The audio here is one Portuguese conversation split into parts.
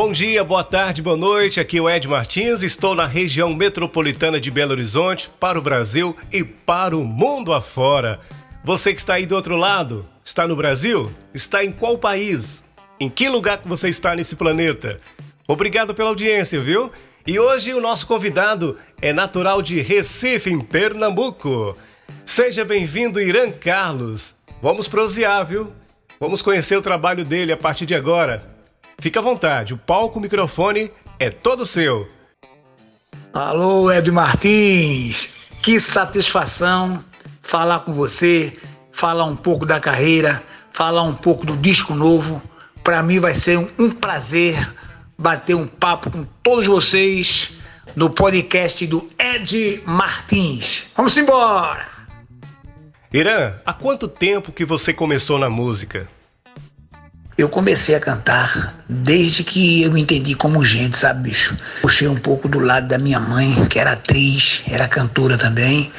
Bom dia, boa tarde, boa noite. Aqui é o Ed Martins. Estou na região metropolitana de Belo Horizonte, para o Brasil e para o mundo afora. Você que está aí do outro lado, está no Brasil? Está em qual país? Em que lugar que você está nesse planeta? Obrigado pela audiência, viu? E hoje o nosso convidado é natural de Recife, em Pernambuco. Seja bem-vindo, Irã Carlos. Vamos prosear, viu? Vamos conhecer o trabalho dele a partir de agora. Fica à vontade, o palco, o microfone é todo seu. Alô, Ed Martins, que satisfação falar com você, falar um pouco da carreira, falar um pouco do disco novo. Para mim vai ser um, um prazer bater um papo com todos vocês no podcast do Ed Martins. Vamos embora! Irã, há quanto tempo que você começou na música? Eu comecei a cantar desde que eu entendi como gente, sabe, bicho? Puxei um pouco do lado da minha mãe, que era atriz, era cantora também.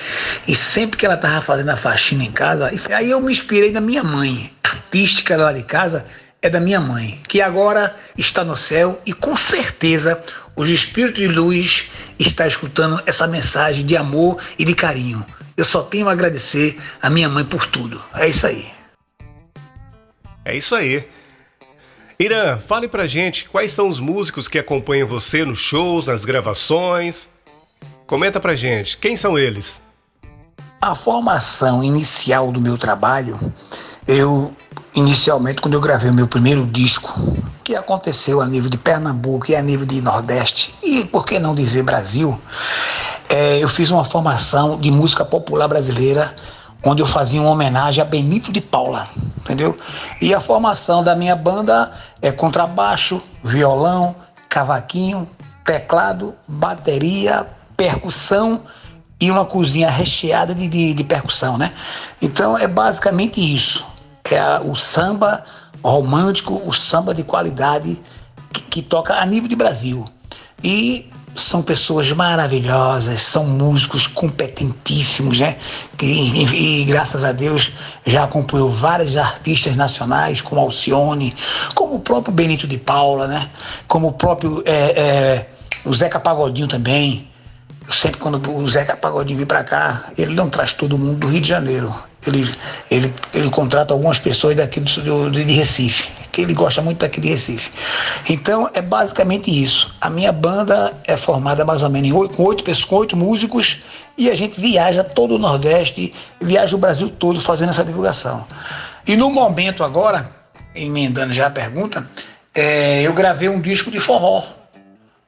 E sempre que ela tava fazendo a faxina em casa, aí eu me inspirei na minha mãe. A artística lá de casa é da minha mãe, que agora está no céu e com certeza o Espírito de Luz está escutando essa mensagem de amor e de carinho. Eu só tenho a agradecer a minha mãe por tudo. É isso aí. É isso aí. Irã, fale pra gente quais são os músicos que acompanham você nos shows, nas gravações. Comenta pra gente, quem são eles? A formação inicial do meu trabalho, eu inicialmente quando eu gravei o meu primeiro disco, que aconteceu a nível de Pernambuco e a nível de Nordeste e por que não dizer Brasil, é, eu fiz uma formação de música popular brasileira onde eu fazia uma homenagem a Benito de Paula, entendeu? E a formação da minha banda é contrabaixo, violão, cavaquinho, teclado, bateria, percussão e uma cozinha recheada de, de, de percussão, né? Então é basicamente isso. É a, o samba romântico, o samba de qualidade que, que toca a nível de Brasil. E são pessoas maravilhosas, são músicos competentíssimos, né? Que, e, e, graças a Deus já acompanhou vários artistas nacionais, como Alcione, como o próprio Benito de Paula, né? Como o próprio é, é, o Zeca Pagodinho também. Eu sempre quando o Zeca Pagodinho vem para cá, ele não traz todo mundo do Rio de Janeiro. Ele, ele, ele contrata algumas pessoas daqui do, de Recife, que ele gosta muito daqui de Recife. Então é basicamente isso. A minha banda é formada mais ou menos com oito pessoas, oito músicos, e a gente viaja todo o Nordeste, viaja o Brasil todo fazendo essa divulgação. E no momento agora, emendando já a pergunta, é, eu gravei um disco de forró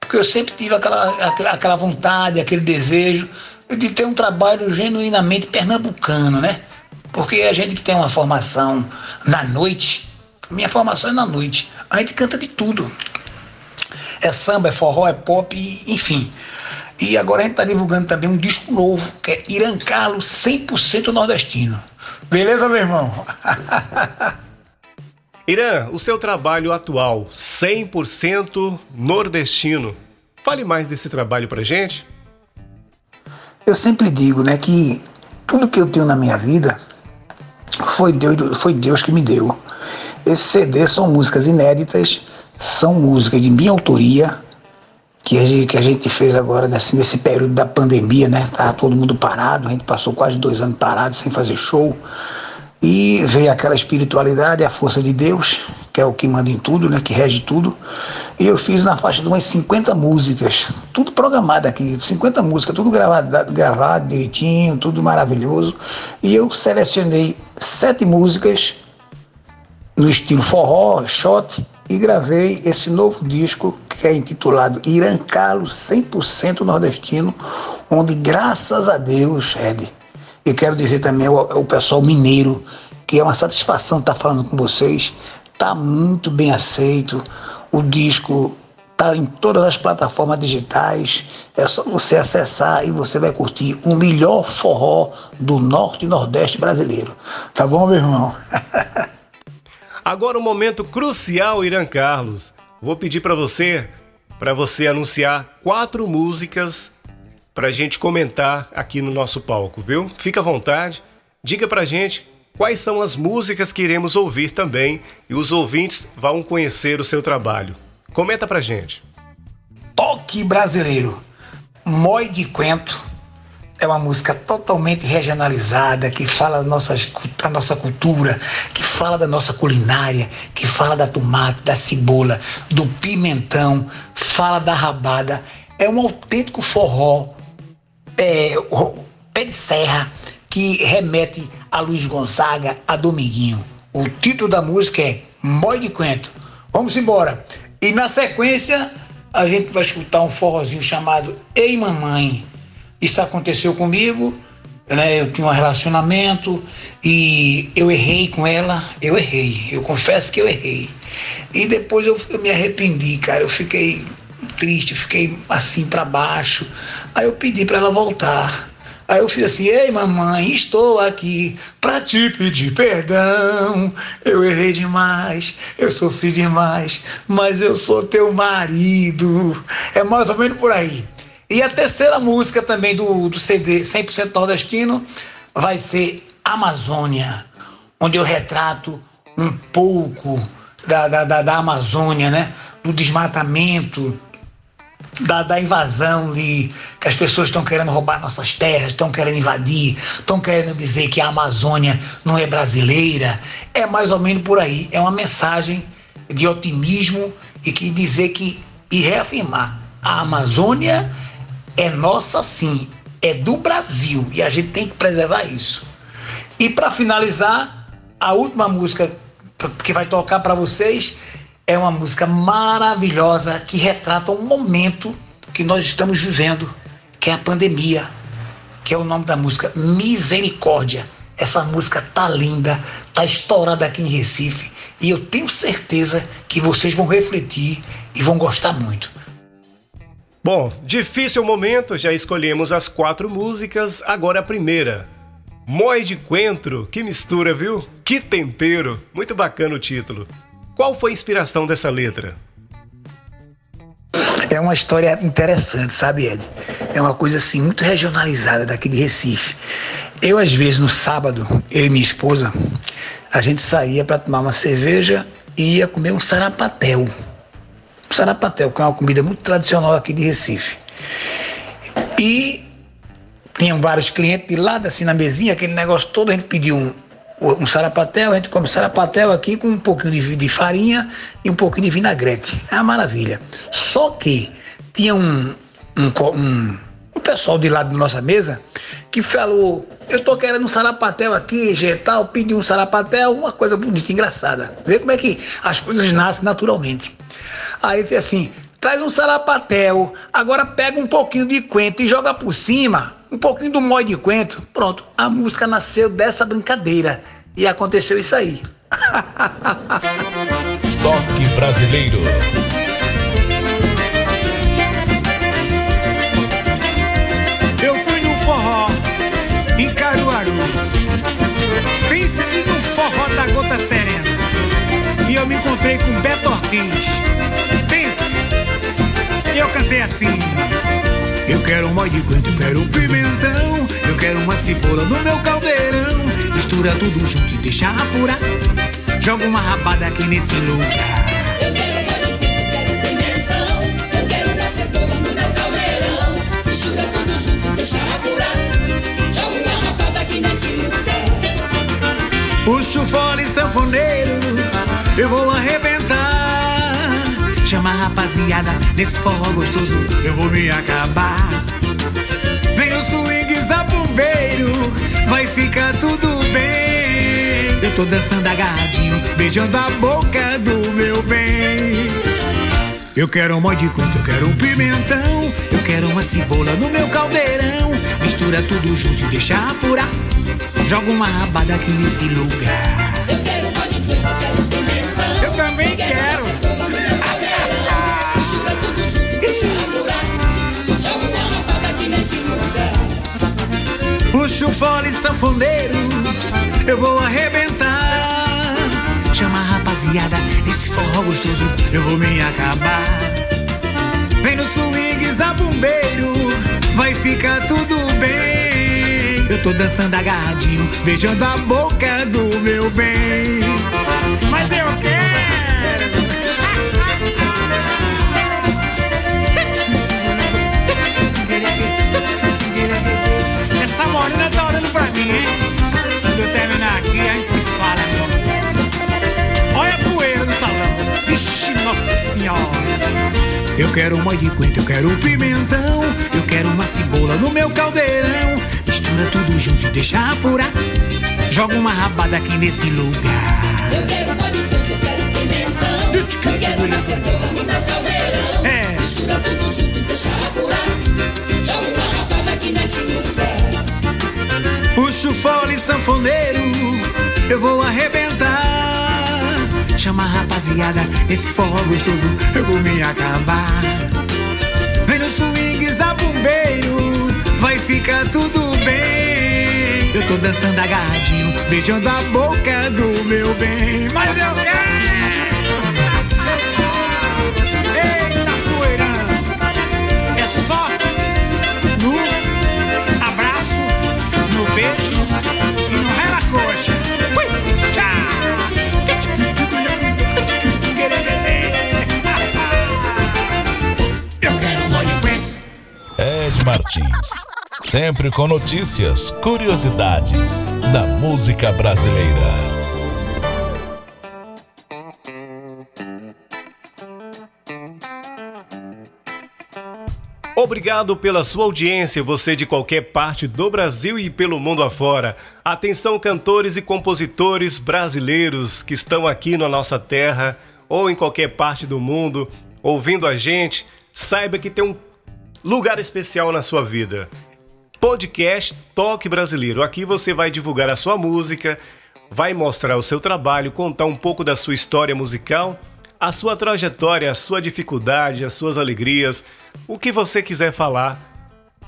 porque eu sempre tive aquela, aquela vontade, aquele desejo de ter um trabalho genuinamente pernambucano, né? Porque a gente que tem uma formação na noite, minha formação é na noite, a gente canta de tudo. É samba, é forró, é pop, enfim. E agora a gente está divulgando também um disco novo, que é Irã Carlos 100% nordestino. Beleza, meu irmão? Irã, o seu trabalho atual, 100% nordestino. Fale mais desse trabalho pra gente. Eu sempre digo, né, que tudo que eu tenho na minha vida foi Deus, foi Deus que me deu. Esse CD são músicas inéditas, são músicas de minha autoria, que a gente, que a gente fez agora nesse, nesse período da pandemia, né? Tava todo mundo parado, a gente passou quase dois anos parado sem fazer show. E veio aquela espiritualidade, a força de Deus, que é o que manda em tudo, né, que rege tudo. E eu fiz na faixa de umas 50 músicas, tudo programado aqui, 50 músicas, tudo gravado, gravado direitinho, tudo maravilhoso. E eu selecionei sete músicas no estilo forró, shot, e gravei esse novo disco que é intitulado Irancalo 100% nordestino, onde graças a Deus, Ed, e quero dizer também ao, ao pessoal mineiro que é uma satisfação estar falando com vocês. está muito bem aceito. O disco está em todas as plataformas digitais. É só você acessar e você vai curtir o melhor forró do norte e nordeste brasileiro. Tá bom, meu irmão? Agora um momento crucial, Irã Carlos. Vou pedir para você, para você anunciar quatro músicas para a gente comentar aqui no nosso palco, viu? Fica à vontade, diga para gente quais são as músicas que iremos ouvir também e os ouvintes vão conhecer o seu trabalho. Comenta pra gente. Toque brasileiro. Moi de Quento é uma música totalmente regionalizada, que fala da nossa, da nossa cultura, que fala da nossa culinária, que fala da tomate, da cebola, do pimentão, fala da rabada. É um autêntico forró, é, pé de serra, que remete a Luiz Gonzaga, a Dominguinho. O título da música é Moi de Quento. Vamos embora. E na sequência, a gente vai escutar um forrozinho chamado Ei Mamãe. Isso aconteceu comigo, né? Eu tinha um relacionamento e eu errei com ela, eu errei, eu confesso que eu errei. E depois eu, eu me arrependi, cara, eu fiquei triste, fiquei assim para baixo. Aí eu pedi para ela voltar. Aí eu fiz assim: Ei, mamãe, estou aqui para te pedir perdão. Eu errei demais, eu sofri demais, mas eu sou teu marido. É mais ou menos por aí. E a terceira música também do, do CD 100% nordestino vai ser Amazônia, onde eu retrato um pouco da, da, da, da Amazônia, né? Do desmatamento, da, da invasão ali, que as pessoas estão querendo roubar nossas terras, estão querendo invadir, estão querendo dizer que a Amazônia não é brasileira. É mais ou menos por aí. É uma mensagem de otimismo e que dizer que e reafirmar a Amazônia é nossa sim, é do Brasil e a gente tem que preservar isso. E para finalizar, a última música que vai tocar para vocês é uma música maravilhosa que retrata um momento que nós estamos vivendo, que é a pandemia, que é o nome da música Misericórdia. Essa música tá linda, tá estourada aqui em Recife e eu tenho certeza que vocês vão refletir e vão gostar muito. Bom, difícil momento, já escolhemos as quatro músicas, agora a primeira. Moi de Coentro, que mistura, viu? Que tempero! Muito bacana o título. Qual foi a inspiração dessa letra? É uma história interessante, sabe, Ed? É uma coisa assim muito regionalizada daqui de Recife. Eu, às vezes, no sábado, eu e minha esposa, a gente saía para tomar uma cerveja e ia comer um sarapatel. Sarapatel, que é uma comida muito tradicional aqui de Recife. E tinham vários clientes de lado, assim, na mesinha, aquele negócio todo, a gente pediu um, um sarapatel, a gente come sarapatel aqui com um pouquinho de, de farinha e um pouquinho de vinagrete. É uma maravilha. Só que tinha um, um, um, um pessoal de lado da nossa mesa que falou: Eu tô querendo um sarapatel aqui, tal, pedi um sarapatel, uma coisa bonita, engraçada. Vê como é que as coisas nascem naturalmente. Aí fez assim: traz um sarapatel, agora pega um pouquinho de coentro e joga por cima, um pouquinho do mói de coentro. Pronto, a música nasceu dessa brincadeira e aconteceu isso aí. Toque brasileiro. Eu fui no forró em Caruaru. Pense no forró da gota serena. E eu me encontrei com Beto Ortiz e eu cantei assim. Eu quero um molho de eu quero pimentão. Eu quero uma cebola no meu caldeirão. Mistura tudo junto e deixa apurar. Joga uma rabada aqui nesse lugar. Eu quero um molho de quero pimentão. Eu quero uma cebola no meu caldeirão. Mistura tudo junto e deixa apurar. Joga uma rabada aqui nesse lugar. Puxa o fole sanfoneiro, eu vou arrebentar. Rapaziada nesse forró gostoso, eu vou me acabar. Vem o swing zabumbeiro, vai ficar tudo bem. Eu tô dançando agarradinho, beijando a boca do meu bem. Eu quero um monte de quanto, eu quero um pimentão, eu quero uma cebola no meu caldeirão. Mistura tudo junto e deixa apurar. Joga uma rabada aqui nesse lugar. Puxa o fole sanfoneiro, eu vou arrebentar. Chama a rapaziada, esse forró gostoso eu vou me acabar. Vem no swing zabumbeiro, vai ficar tudo bem. Eu tô dançando agarradinho, beijando a boca do meu bem. Mas eu quero. Eu quero um molho de coentro, eu quero um pimentão. Eu quero uma cebola no meu caldeirão. Mistura tudo junto e deixa apurar. Joga uma rabada aqui nesse lugar. Eu quero rapaziada, esse forró gostoso, eu vou me acabar. Vem no swing, zabumbeiro, vai ficar tudo bem. Eu tô dançando agarradinho, beijando a boca do meu bem. Mas eu quero! Martins. Sempre com notícias, curiosidades da música brasileira. Obrigado pela sua audiência, você de qualquer parte do Brasil e pelo mundo afora. Atenção, cantores e compositores brasileiros que estão aqui na nossa terra ou em qualquer parte do mundo ouvindo a gente, saiba que tem um lugar especial na sua vida. Podcast Toque Brasileiro. Aqui você vai divulgar a sua música, vai mostrar o seu trabalho, contar um pouco da sua história musical, a sua trajetória, a sua dificuldade, as suas alegrias, o que você quiser falar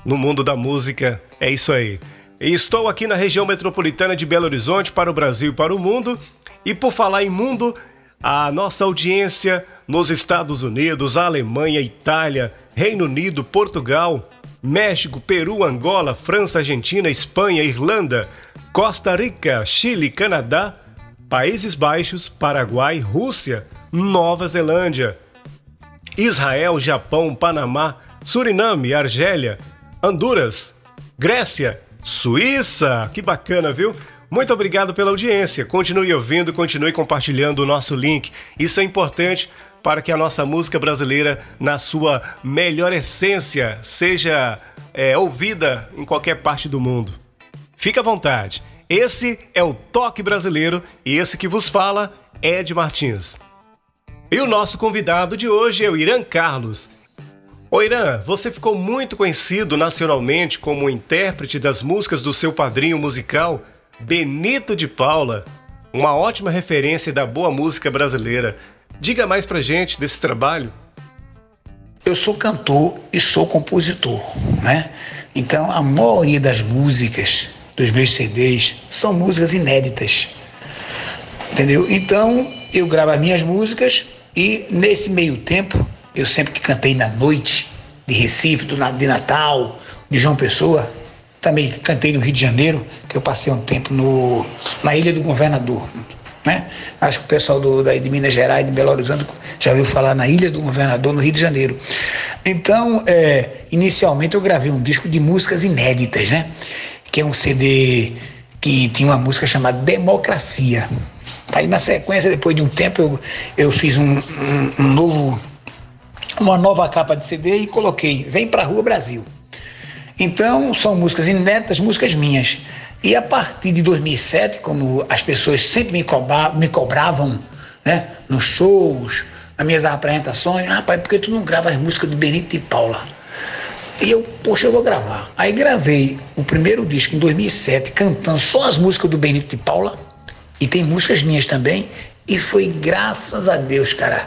no mundo da música. É isso aí. Estou aqui na região metropolitana de Belo Horizonte para o Brasil e para o mundo. E por falar em mundo, a nossa audiência nos Estados Unidos, Alemanha, Itália, Reino Unido, Portugal, México, Peru, Angola, França, Argentina, Espanha, Irlanda, Costa Rica, Chile, Canadá, Países Baixos, Paraguai, Rússia, Nova Zelândia, Israel, Japão, Panamá, Suriname, Argélia, Honduras, Grécia, Suíça. Que bacana, viu? Muito obrigado pela audiência. Continue ouvindo, continue compartilhando o nosso link. Isso é importante para que a nossa música brasileira, na sua melhor essência, seja é, ouvida em qualquer parte do mundo. Fique à vontade. Esse é o Toque Brasileiro e esse que vos fala é Ed Martins. E o nosso convidado de hoje é o Irã Carlos. Ô Irã, você ficou muito conhecido nacionalmente como intérprete das músicas do seu padrinho musical, Benito de Paula, uma ótima referência da boa música brasileira. Diga mais pra gente desse trabalho. Eu sou cantor e sou compositor, né? Então a maioria das músicas dos meus CDs são músicas inéditas. Entendeu? Então eu gravo as minhas músicas e nesse meio tempo, eu sempre que cantei na noite de Recife, do, de Natal, de João Pessoa, também cantei no Rio de Janeiro, que eu passei um tempo no, na Ilha do Governador. Né? Acho que o pessoal do, daí de Minas Gerais, de Belo Horizonte, já ouviu falar na Ilha do Governador, no Rio de Janeiro. Então, é, inicialmente eu gravei um disco de músicas inéditas, né? que é um CD que tinha uma música chamada Democracia. Aí na sequência, depois de um tempo, eu, eu fiz um, um, um novo, uma nova capa de CD e coloquei Vem Pra Rua Brasil. Então são músicas inéditas, músicas minhas. E a partir de 2007, como as pessoas sempre me, cobra, me cobravam né, nos shows, nas minhas apresentações, rapaz, por que tu não grava as músicas do Benito e Paula? E eu, poxa, eu vou gravar. Aí gravei o primeiro disco em 2007, cantando só as músicas do Benito e Paula. E tem músicas minhas também. E foi graças a Deus, cara,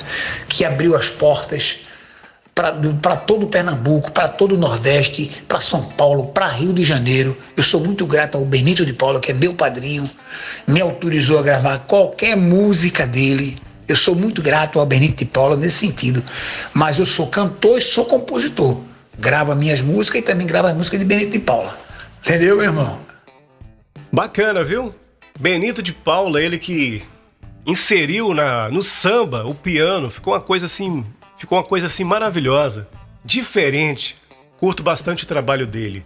que abriu as portas para todo o Pernambuco, para todo o Nordeste, para São Paulo, para Rio de Janeiro. Eu sou muito grato ao Benito de Paula, que é meu padrinho, me autorizou a gravar qualquer música dele. Eu sou muito grato ao Benito de Paula nesse sentido. Mas eu sou cantor e sou compositor. Gravo minhas músicas e também gravo as músicas de Benito de Paula. Entendeu, meu irmão? Bacana, viu? Benito de Paula, ele que inseriu na, no samba o piano, ficou uma coisa assim Ficou uma coisa assim maravilhosa, diferente. Curto bastante o trabalho dele.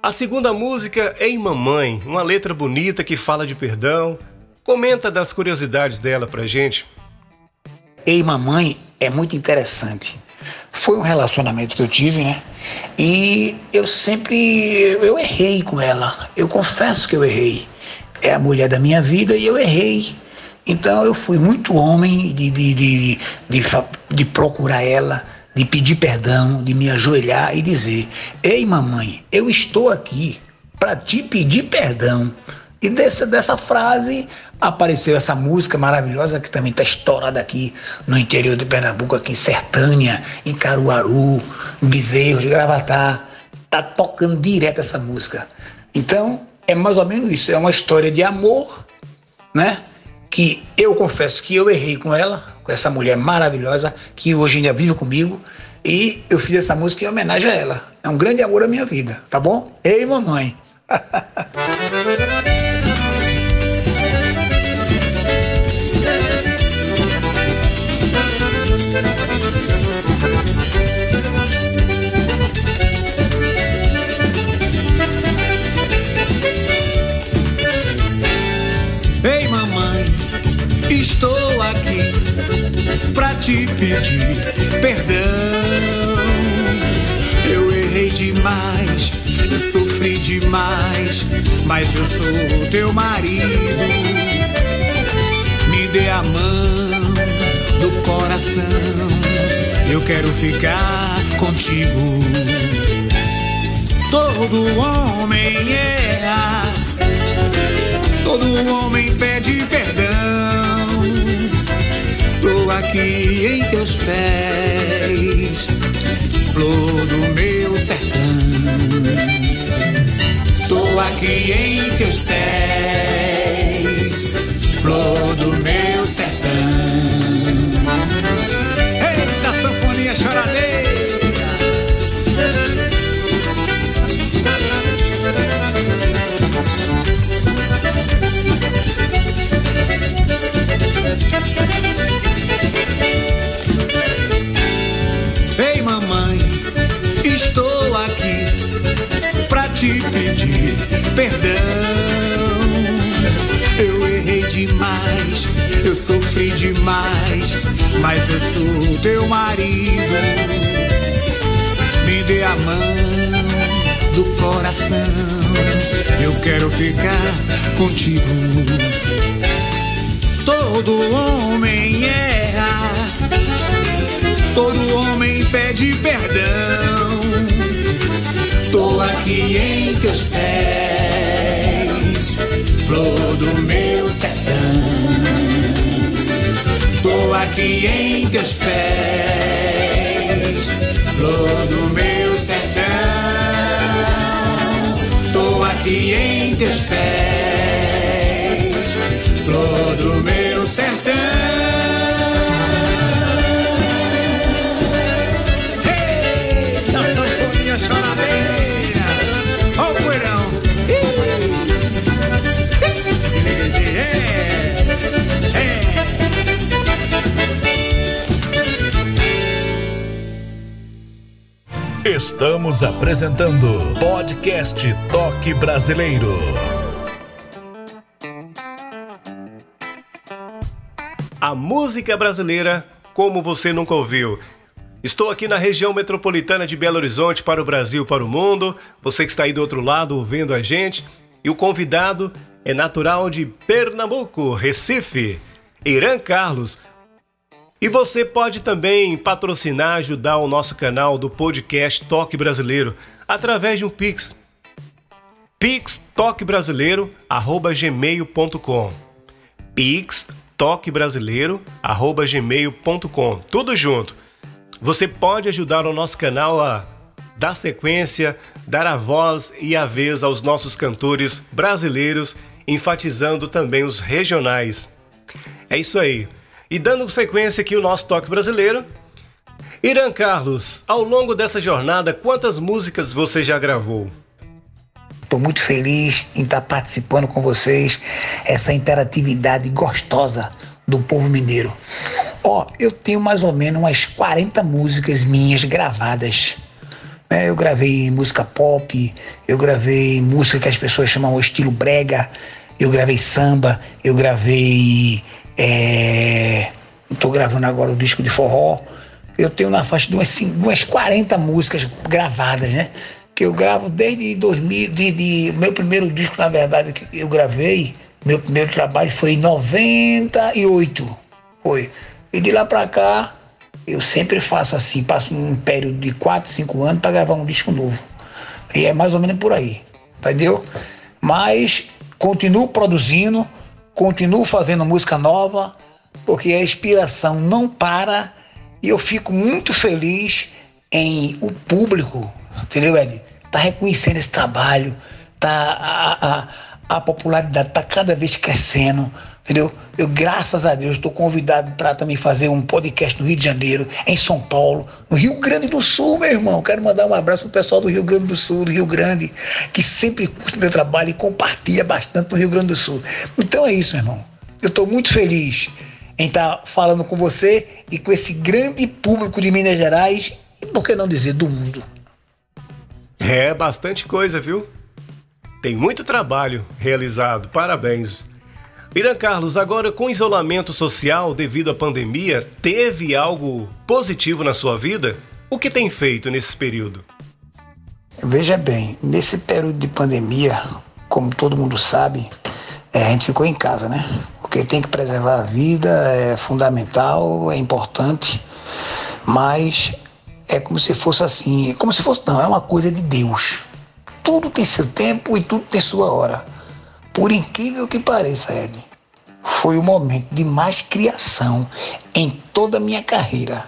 A segunda música é Em Mamãe, uma letra bonita que fala de perdão. Comenta das curiosidades dela pra gente. Ei Mamãe é muito interessante. Foi um relacionamento que eu tive, né? E eu sempre eu errei com ela. Eu confesso que eu errei. É a mulher da minha vida e eu errei. Então eu fui muito homem de, de, de, de, de procurar ela, de pedir perdão, de me ajoelhar e dizer: Ei, mamãe, eu estou aqui para te pedir perdão. E dessa, dessa frase apareceu essa música maravilhosa que também está estourada aqui no interior de Pernambuco, aqui em Sertânia, em Caruaru, em Bezerro, de Gravatar. Tá tocando direto essa música. Então, é mais ou menos isso. É uma história de amor, né? Que eu confesso que eu errei com ela, com essa mulher maravilhosa que hoje ainda vive comigo, e eu fiz essa música em homenagem a ela. É um grande amor à minha vida, tá bom? Ei, mamãe! pra te pedir perdão. Eu errei demais, eu sofri demais, mas eu sou teu marido. Me dê a mão do coração, eu quero ficar contigo. Todo homem erra, todo homem pede perdão aqui em teus pés, flor do meu sertão. Tô aqui em teus pés, flor do meu sertão. Pedir perdão. Eu errei demais, eu sofri demais, mas eu sou teu marido. Me dê a mão do coração, eu quero ficar contigo. Todo homem erra, todo homem pede perdão Tô aqui em teus pés, flor do meu sertão. Tô aqui em teus pés, flor do meu sertão. Tô aqui em teus pés, flor do meu sertão. Estamos apresentando Podcast Toque Brasileiro. A música brasileira como você nunca ouviu. Estou aqui na região metropolitana de Belo Horizonte para o Brasil, para o mundo. Você que está aí do outro lado ouvindo a gente. E o convidado é natural de Pernambuco, Recife, Irã Carlos. E você pode também patrocinar, ajudar o nosso canal do podcast Toque Brasileiro através de um Pix. pixtoquebrasileiro@gmail.com. pixtoquebrasileiro@gmail.com. Tudo junto. você pode ajudar o nosso canal a dar sequência, dar a voz e a vez aos nossos cantores brasileiros, enfatizando também os regionais. É isso aí. E dando sequência aqui o nosso toque brasileiro. Irã Carlos, ao longo dessa jornada, quantas músicas você já gravou? Estou muito feliz em estar participando com vocês, essa interatividade gostosa do povo mineiro. Ó, eu tenho mais ou menos umas 40 músicas minhas gravadas. É, eu gravei música pop, eu gravei música que as pessoas chamam o estilo brega, eu gravei samba, eu gravei. Estou é, gravando agora o disco de forró. Eu tenho na faixa de umas, umas 40 músicas gravadas, né? Que eu gravo desde 2000, de, de, meu primeiro disco, na verdade, que eu gravei, meu primeiro trabalho foi em 98. Foi. E de lá pra cá, eu sempre faço assim, passo um período de 4, 5 anos para gravar um disco novo. E é mais ou menos por aí, entendeu? Mas continuo produzindo, continuo fazendo música nova, porque a inspiração não para e eu fico muito feliz em o público, entendeu, Ed? Tá reconhecendo esse trabalho, tá a, a, a popularidade tá cada vez crescendo, entendeu? Eu, graças a Deus, estou convidado para também fazer um podcast no Rio de Janeiro, em São Paulo, no Rio Grande do Sul, meu irmão. Quero mandar um abraço pro pessoal do Rio Grande do Sul, do Rio Grande, que sempre curte meu trabalho e compartilha bastante no Rio Grande do Sul. Então é isso, meu irmão. Eu estou muito feliz em estar tá falando com você e com esse grande público de Minas Gerais e, por que não dizer, do mundo. É bastante coisa, viu? Tem muito trabalho realizado. Parabéns. Irã Carlos, agora com isolamento social devido à pandemia, teve algo positivo na sua vida? O que tem feito nesse período? Veja bem, nesse período de pandemia, como todo mundo sabe, é, a gente ficou em casa, né? Porque tem que preservar a vida, é fundamental, é importante, mas é como se fosse assim, como se fosse não, é uma coisa de Deus. Tudo tem seu tempo e tudo tem sua hora. Por incrível que pareça, Ed, foi o momento de mais criação em toda a minha carreira.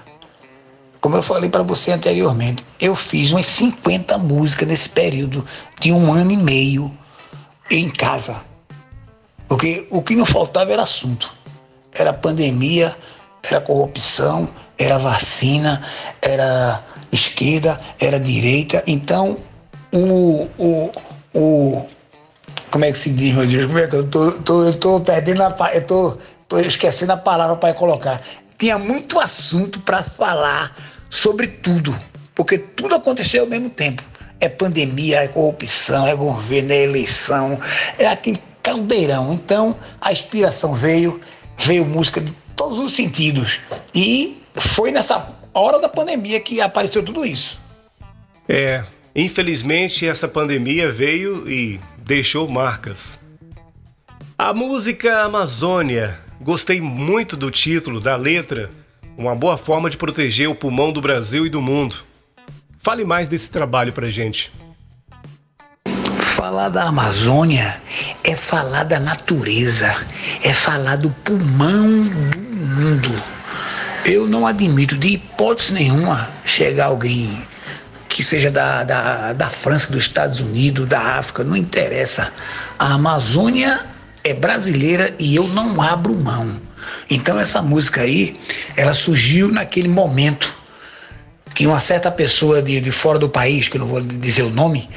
Como eu falei para você anteriormente, eu fiz umas 50 músicas nesse período de um ano e meio em casa. Porque o que não faltava era assunto. Era pandemia, era corrupção, era vacina, era esquerda, era direita. Então, o, o, o como é que se diz, meu Deus? Como é que eu tô, tô, eu tô perdendo a. Eu tô, tô esquecendo a palavra para colocar. Tinha muito assunto para falar sobre tudo, porque tudo aconteceu ao mesmo tempo. É pandemia, é corrupção, é governo, é eleição, é aquele caldeirão. Então a inspiração veio, veio música de todos os sentidos. E foi nessa hora da pandemia que apareceu tudo isso. É, infelizmente essa pandemia veio e deixou marcas. A música Amazônia, gostei muito do título, da letra, uma boa forma de proteger o pulmão do Brasil e do mundo. Fale mais desse trabalho pra gente. Falar da Amazônia é falar da natureza, é falar do pulmão do mundo. Eu não admito de hipótese nenhuma chegar alguém que seja da, da, da França, dos Estados Unidos, da África, não interessa. A Amazônia é brasileira e eu não abro mão. Então essa música aí, ela surgiu naquele momento que uma certa pessoa de, de fora do país, que eu não vou dizer o nome,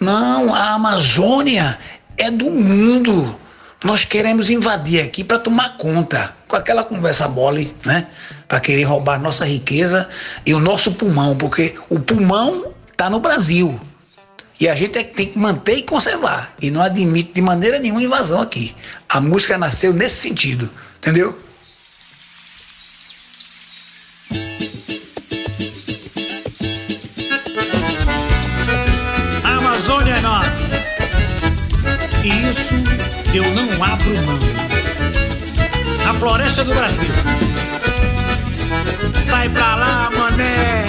não, a Amazônia é do mundo. Nós queremos invadir aqui para tomar conta, com aquela conversa mole, né? Para querer roubar nossa riqueza e o nosso pulmão, porque o pulmão está no Brasil. E a gente é tem que manter e conservar. E não admite de maneira nenhuma invasão aqui. A música nasceu nesse sentido, entendeu? Eu não abro mão. A floresta do Brasil. Sai pra lá, mané.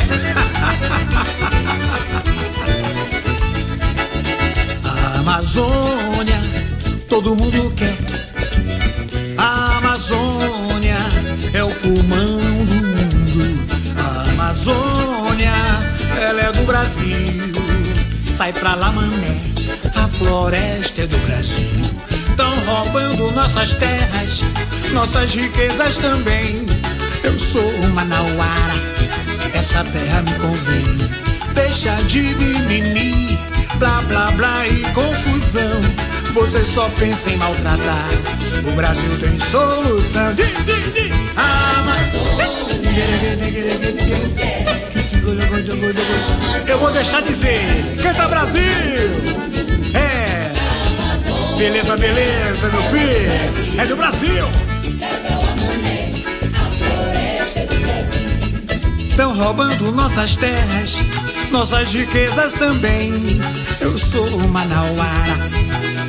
A Amazônia, todo mundo quer. A Amazônia é o pulmão do mundo. A Amazônia ela é do Brasil. Sai pra lá, mané, a floresta é do Brasil. Tão roubando nossas terras, nossas riquezas também. Eu sou manauara, essa terra me convém. Deixa de mimimi, blá blá blá e confusão. Você só pensa em maltratar. O Brasil tem solução. Di, di, di. Eu vou deixar dizer, canta Brasil! É! Beleza, beleza, meu filho! É do Brasil! Estão roubando nossas terras, nossas riquezas também. Eu sou Manauara,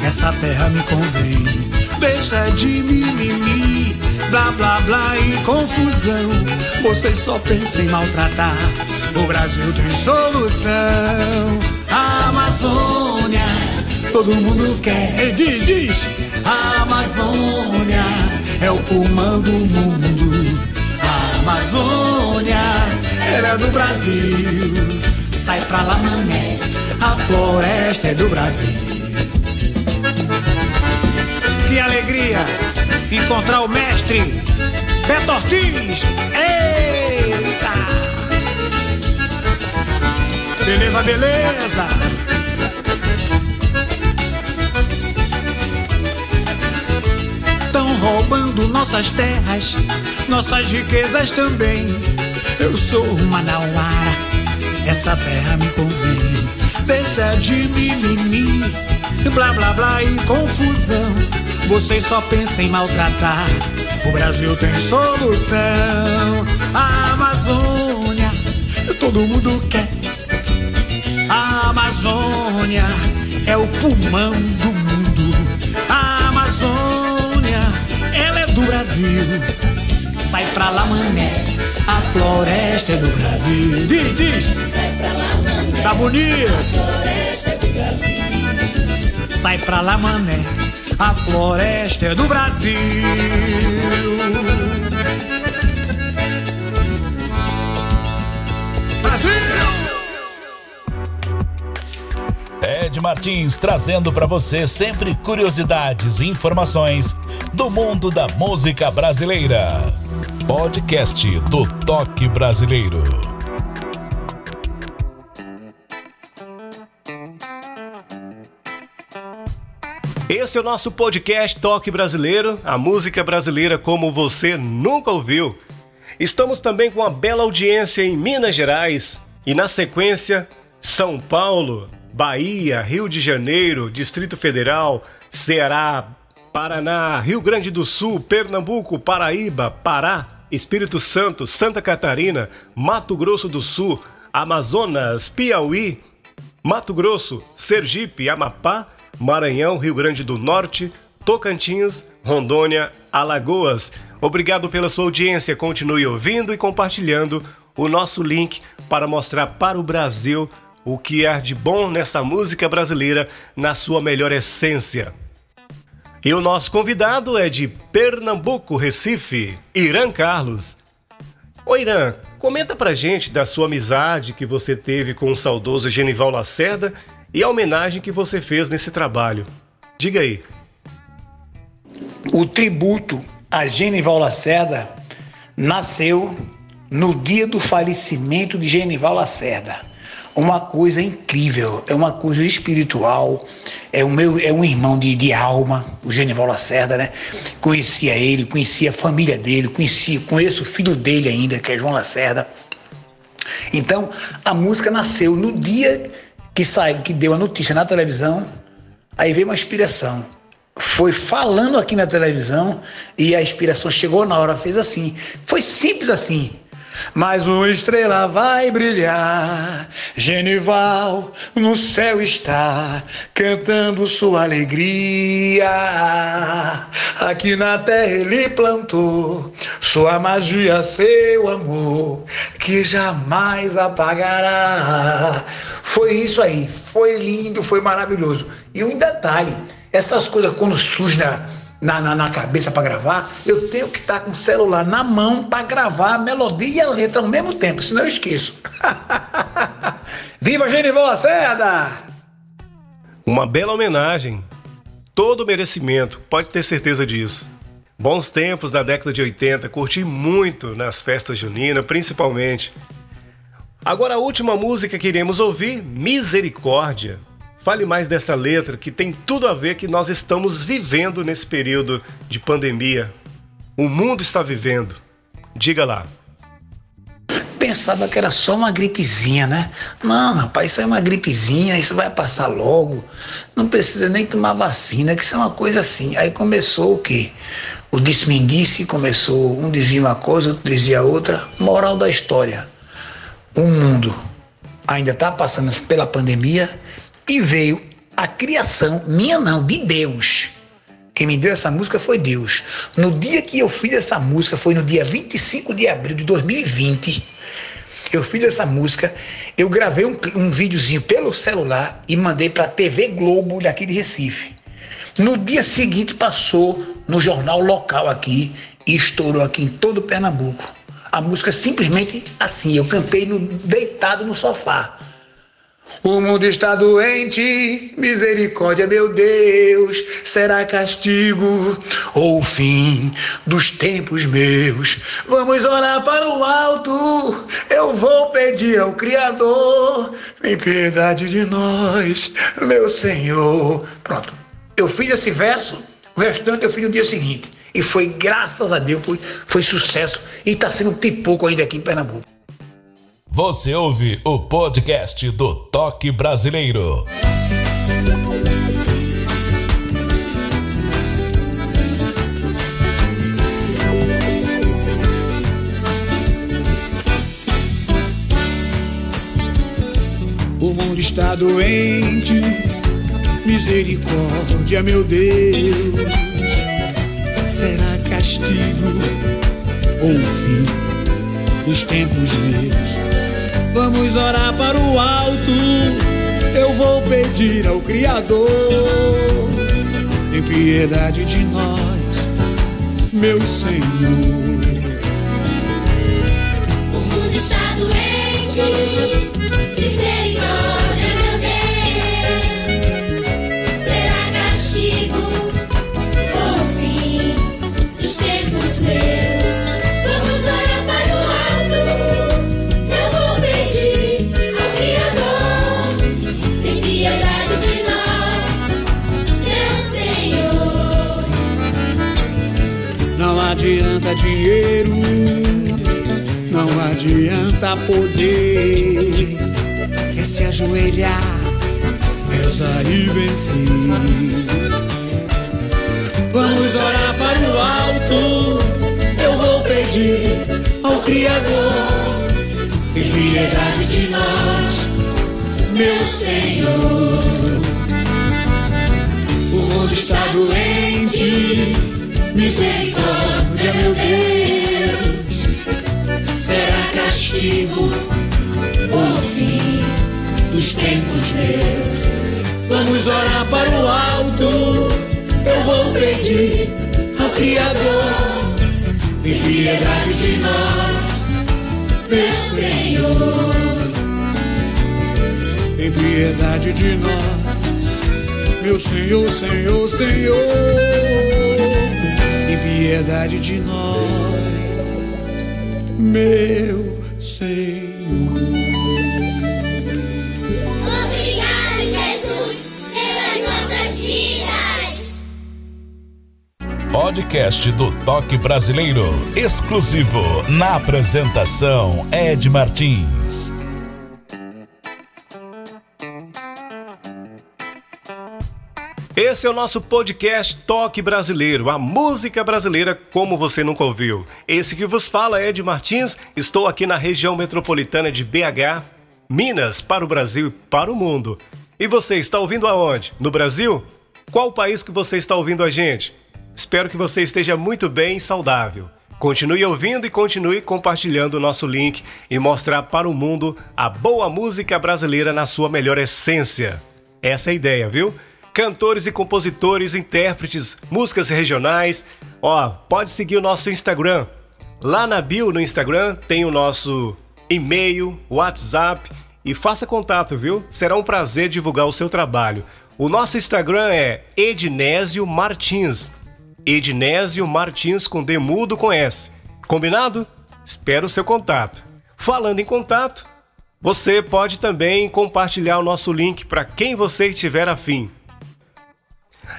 essa terra me convém. Deixa de mimimi, blá blá blá e confusão. Vocês só pensam em maltratar. O Brasil tem solução. A Amazônia, todo mundo quer. Diz, diz. A Amazônia é o pulmão do mundo. A Amazônia, ela é do Brasil. Sai pra lá, mané, a floresta é do Brasil. Que alegria encontrar o mestre Beto Ortiz. Eita! Beleza, beleza. Roubando nossas terras, nossas riquezas também. Eu sou Manauara, essa terra me convém. Deixa de mimimi, blá blá blá e confusão. Vocês só pensam em maltratar. O Brasil tem solução. A Amazônia, todo mundo quer. A Amazônia é o pulmão do mundo. Brasil. Sai pra lá, mané, a floresta é do Brasil. Diz, diz. Sai pra lá, mané. Tá bonito. Floresta é do Brasil. Sai pra lá, mané, a floresta é do Brasil. Ed Martins trazendo para você sempre curiosidades e informações do mundo da música brasileira. Podcast do Toque Brasileiro. Esse é o nosso podcast Toque Brasileiro, a música brasileira como você nunca ouviu. Estamos também com uma bela audiência em Minas Gerais e na sequência São Paulo, Bahia, Rio de Janeiro, Distrito Federal, Ceará, Paraná, Rio Grande do Sul, Pernambuco, Paraíba, Pará, Espírito Santo, Santa Catarina, Mato Grosso do Sul, Amazonas, Piauí, Mato Grosso, Sergipe, Amapá, Maranhão, Rio Grande do Norte, Tocantins, Rondônia, Alagoas. Obrigado pela sua audiência. Continue ouvindo e compartilhando o nosso link para mostrar para o Brasil o que há de bom nessa música brasileira na sua melhor essência. E o nosso convidado é de Pernambuco, Recife, Irã Carlos. Ô Irã, comenta pra gente da sua amizade que você teve com o saudoso Genival Lacerda e a homenagem que você fez nesse trabalho. Diga aí. O tributo a Genival Lacerda nasceu no dia do falecimento de Genival Lacerda. Uma coisa incrível, é uma coisa espiritual, é, o meu, é um irmão de, de alma, o Genival Lacerda, né? Conhecia ele, conhecia a família dele, conhecia, conheço o filho dele ainda, que é João Lacerda. Então, a música nasceu no dia que saiu, que deu a notícia na televisão, aí veio uma inspiração. Foi falando aqui na televisão e a inspiração chegou na hora, fez assim. Foi simples assim. Mas uma estrela vai brilhar, Genival no céu está, cantando sua alegria. Aqui na terra ele plantou sua magia, seu amor, que jamais apagará. Foi isso aí, foi lindo, foi maravilhoso. E um detalhe, essas coisas quando surgem na, na, na, na cabeça para gravar, eu tenho que estar com o celular na mão para gravar a melodia e a letra ao mesmo tempo, senão eu esqueço. Viva Genival Lacerda! Uma bela homenagem. Todo merecimento, pode ter certeza disso. Bons tempos da década de 80, curti muito nas festas juninas, principalmente. Agora a última música que iremos ouvir, Misericórdia. Fale mais dessa letra que tem tudo a ver que nós estamos vivendo nesse período de pandemia. O mundo está vivendo. Diga lá. Pensava que era só uma gripezinha, né? Não, rapaz, isso é uma gripezinha, isso vai passar logo. Não precisa nem tomar vacina, que isso é uma coisa assim. Aí começou o quê? O disse-me-disse, começou, um dizia uma coisa, outro dizia outra. Moral da história. O mundo ainda está passando pela pandemia e veio a criação, minha não, de Deus. Quem me deu essa música foi Deus. No dia que eu fiz essa música, foi no dia 25 de abril de 2020. Eu fiz essa música, eu gravei um, um videozinho pelo celular e mandei para a TV Globo daqui de Recife. No dia seguinte passou no jornal local aqui e estourou aqui em todo Pernambuco. A música simplesmente assim, eu cantei no, deitado no sofá. O mundo está doente, misericórdia, meu Deus, será castigo ou fim dos tempos meus? Vamos orar para o alto, eu vou pedir ao Criador, tem piedade de nós, meu Senhor. Pronto, eu fiz esse verso, o restante eu fiz no dia seguinte. E foi, graças a Deus, foi, foi sucesso e está sendo pipoco ainda aqui em Pernambuco. Você ouve o podcast do Toque Brasileiro. O mundo está doente, misericórdia, meu Deus. Será castigo ou fim dos tempos meus? Vamos orar para o alto. Eu vou pedir ao Criador, tem piedade de nós, meu Senhor. Adianta dinheiro, não adianta poder. É se ajoelhar, rezar e vencer. Vamos orar para o alto. Eu vou pedir ao Criador. Tem piedade de nós, meu Senhor. O mundo está doente. Misericórdia, meu Deus, será castigo ou fim dos tempos meus? Vamos orar para o alto. Eu vou pedir ao Criador, tem piedade de nós, meu Senhor. Tem piedade de nós, meu Senhor, Senhor, Senhor piedade de nós, meu Senhor. Obrigado, Jesus, pelas nossas vidas. Podcast do Toque Brasileiro. Exclusivo. Na apresentação, Ed Martins. Esse é o nosso podcast Toque Brasileiro, a música brasileira como você nunca ouviu. Esse que vos fala é Ed Martins, estou aqui na região metropolitana de BH, Minas, para o Brasil e para o mundo. E você está ouvindo aonde? No Brasil? Qual país que você está ouvindo a gente? Espero que você esteja muito bem e saudável. Continue ouvindo e continue compartilhando o nosso link e mostrar para o mundo a boa música brasileira na sua melhor essência. Essa é a ideia, viu? Cantores e compositores, intérpretes, músicas regionais. Ó, pode seguir o nosso Instagram. Lá na bio no Instagram tem o nosso e-mail, WhatsApp e faça contato, viu? Será um prazer divulgar o seu trabalho. O nosso Instagram é Ednésio Martins. Ednésio Martins com D mudo com S. Combinado? Espero o seu contato. Falando em contato, você pode também compartilhar o nosso link para quem você estiver afim.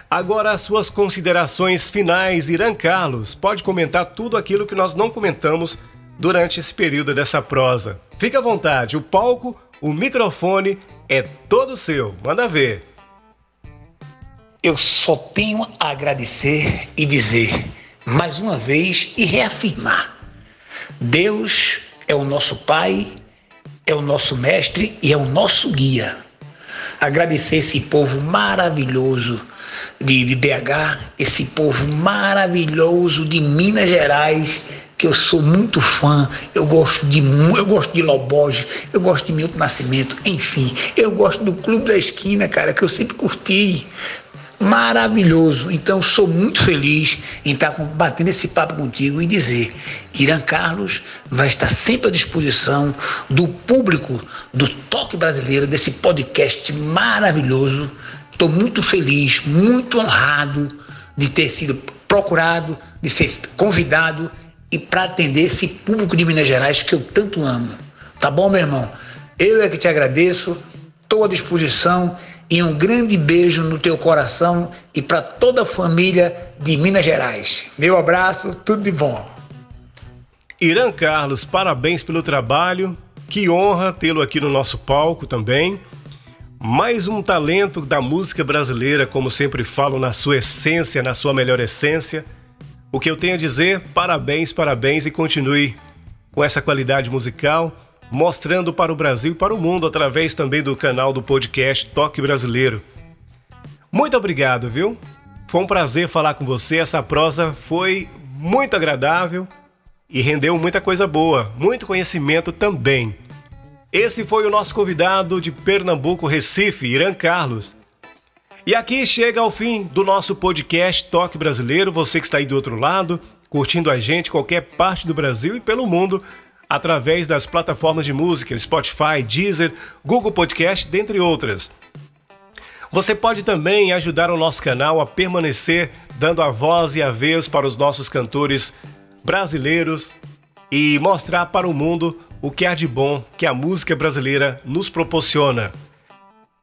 Agora, as suas considerações finais, Irã Carlos. Pode comentar tudo aquilo que nós não comentamos durante esse período dessa prosa. Fique à vontade, o palco, o microfone é todo seu. Manda ver. Eu só tenho a agradecer e dizer mais uma vez e reafirmar: Deus é o nosso Pai, é o nosso Mestre e é o nosso guia. Agradecer esse povo maravilhoso de, de BH, esse povo maravilhoso de Minas Gerais, que eu sou muito fã, eu gosto de eu gosto de Loboge, eu gosto de Milton Nascimento, enfim, eu gosto do Clube da Esquina, cara, que eu sempre curti maravilhoso. Então, sou muito feliz em estar batendo esse papo contigo e dizer: Irã Carlos vai estar sempre à disposição do público do Toque Brasileiro, desse podcast maravilhoso. Estou muito feliz, muito honrado de ter sido procurado, de ser convidado e para atender esse público de Minas Gerais que eu tanto amo. Tá bom, meu irmão? Eu é que te agradeço, estou à disposição e um grande beijo no teu coração e para toda a família de Minas Gerais. Meu abraço, tudo de bom. Irã Carlos, parabéns pelo trabalho. Que honra tê-lo aqui no nosso palco também. Mais um talento da música brasileira, como sempre falo, na sua essência, na sua melhor essência. O que eu tenho a dizer, parabéns, parabéns e continue com essa qualidade musical mostrando para o Brasil e para o mundo através também do canal do podcast Toque Brasileiro. Muito obrigado, viu? Foi um prazer falar com você. Essa prosa foi muito agradável e rendeu muita coisa boa, muito conhecimento também. Esse foi o nosso convidado de Pernambuco, Recife, Irã Carlos. E aqui chega ao fim do nosso podcast Toque Brasileiro. Você que está aí do outro lado, curtindo a gente, qualquer parte do Brasil e pelo mundo através das plataformas de música Spotify, Deezer, Google Podcast, dentre outras. Você pode também ajudar o nosso canal a permanecer dando a voz e a vez para os nossos cantores brasileiros e mostrar para o mundo o que há de bom que a música brasileira nos proporciona.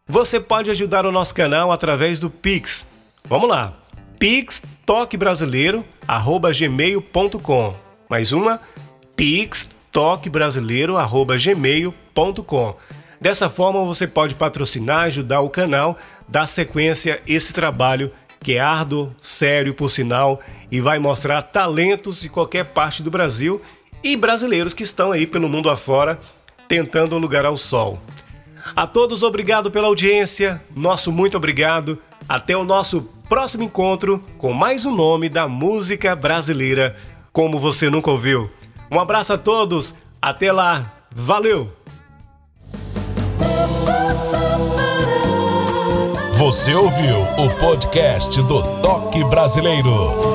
Você pode ajudar o nosso canal através do Pix. Vamos lá. Pix toque brasileiro gmail.com. Mais uma Pix toquebrasileiro@gmail.com. Dessa forma você pode patrocinar, ajudar o canal, dar sequência a esse trabalho que é árduo, sério por sinal e vai mostrar talentos de qualquer parte do Brasil e brasileiros que estão aí pelo mundo afora tentando lugar ao sol. A todos obrigado pela audiência, nosso muito obrigado. Até o nosso próximo encontro com mais um nome da música brasileira como você nunca ouviu. Um abraço a todos, até lá, valeu! Você ouviu o podcast do Toque Brasileiro.